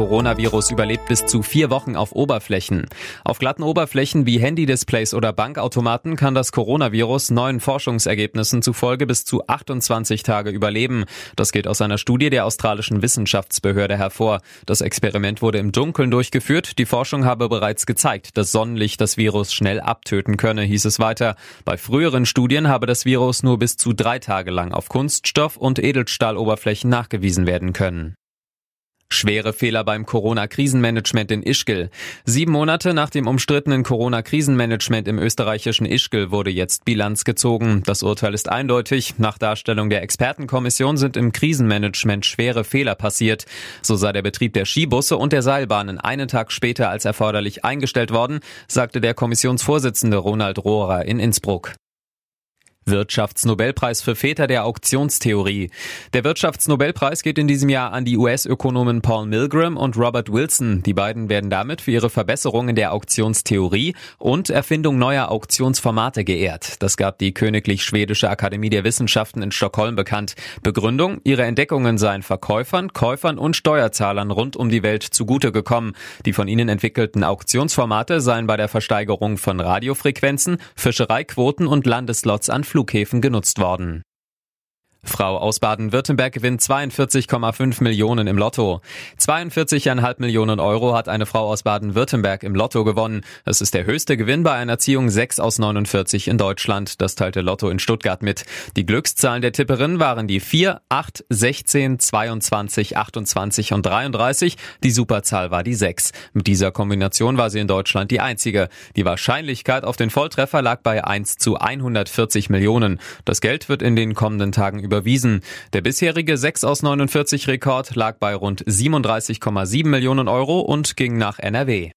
Coronavirus überlebt bis zu vier Wochen auf Oberflächen. Auf glatten Oberflächen wie Handy-Displays oder Bankautomaten kann das Coronavirus neuen Forschungsergebnissen zufolge bis zu 28 Tage überleben. Das geht aus einer Studie der australischen Wissenschaftsbehörde hervor. Das Experiment wurde im Dunkeln durchgeführt. Die Forschung habe bereits gezeigt, dass Sonnenlicht das Virus schnell abtöten könne, hieß es weiter. Bei früheren Studien habe das Virus nur bis zu drei Tage lang auf Kunststoff- und Edelstahloberflächen nachgewiesen werden können. Schwere Fehler beim Corona-Krisenmanagement in Ischgl. Sieben Monate nach dem umstrittenen Corona-Krisenmanagement im österreichischen Ischgl wurde jetzt Bilanz gezogen. Das Urteil ist eindeutig. Nach Darstellung der Expertenkommission sind im Krisenmanagement schwere Fehler passiert. So sei der Betrieb der Skibusse und der Seilbahnen einen Tag später als erforderlich eingestellt worden, sagte der Kommissionsvorsitzende Ronald Rohrer in Innsbruck. Wirtschaftsnobelpreis für Väter der Auktionstheorie. Der Wirtschaftsnobelpreis geht in diesem Jahr an die US-Ökonomen Paul Milgram und Robert Wilson. Die beiden werden damit für ihre Verbesserungen der Auktionstheorie und Erfindung neuer Auktionsformate geehrt. Das gab die Königlich Schwedische Akademie der Wissenschaften in Stockholm bekannt. Begründung, ihre Entdeckungen seien Verkäufern, Käufern und Steuerzahlern rund um die Welt zugute gekommen. Die von ihnen entwickelten Auktionsformate seien bei der Versteigerung von Radiofrequenzen, Fischereiquoten und Landeslots an Flughäfen genutzt worden. Frau aus Baden-Württemberg gewinnt 42,5 Millionen im Lotto. 42,5 Millionen Euro hat eine Frau aus Baden-Württemberg im Lotto gewonnen. Es ist der höchste Gewinn bei einer Ziehung 6 aus 49 in Deutschland. Das teilte Lotto in Stuttgart mit. Die Glückszahlen der Tipperin waren die 4, 8, 16, 22, 28 und 33. Die Superzahl war die 6. Mit dieser Kombination war sie in Deutschland die einzige. Die Wahrscheinlichkeit auf den Volltreffer lag bei 1 zu 140 Millionen. Das Geld wird in den kommenden Tagen überwiesen. Der bisherige 6 aus 49 Rekord lag bei rund 37,7 Millionen Euro und ging nach NRW.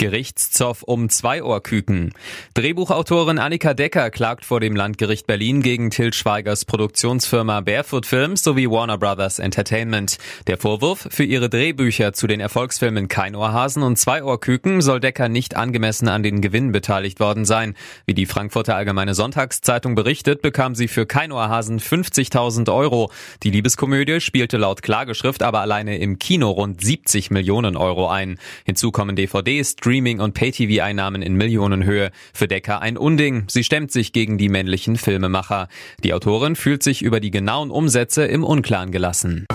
Gerichtszoff um Zweiohrküken. Drehbuchautorin Annika Decker klagt vor dem Landgericht Berlin gegen Till Schweigers Produktionsfirma Barefoot Films sowie Warner Brothers Entertainment. Der Vorwurf, für ihre Drehbücher zu den Erfolgsfilmen Keinohrhasen und Zweiohrküken soll Decker nicht angemessen an den Gewinnen beteiligt worden sein. Wie die Frankfurter Allgemeine Sonntagszeitung berichtet, bekam sie für Keinohrhasen 50.000 Euro. Die Liebeskomödie spielte laut Klageschrift aber alleine im Kino rund 70 Millionen Euro ein. Hinzu kommen DVDs, Streaming- und Pay-TV-Einnahmen in Millionenhöhe. Für Decker ein Unding. Sie stemmt sich gegen die männlichen Filmemacher. Die Autorin fühlt sich über die genauen Umsätze im Unklaren gelassen.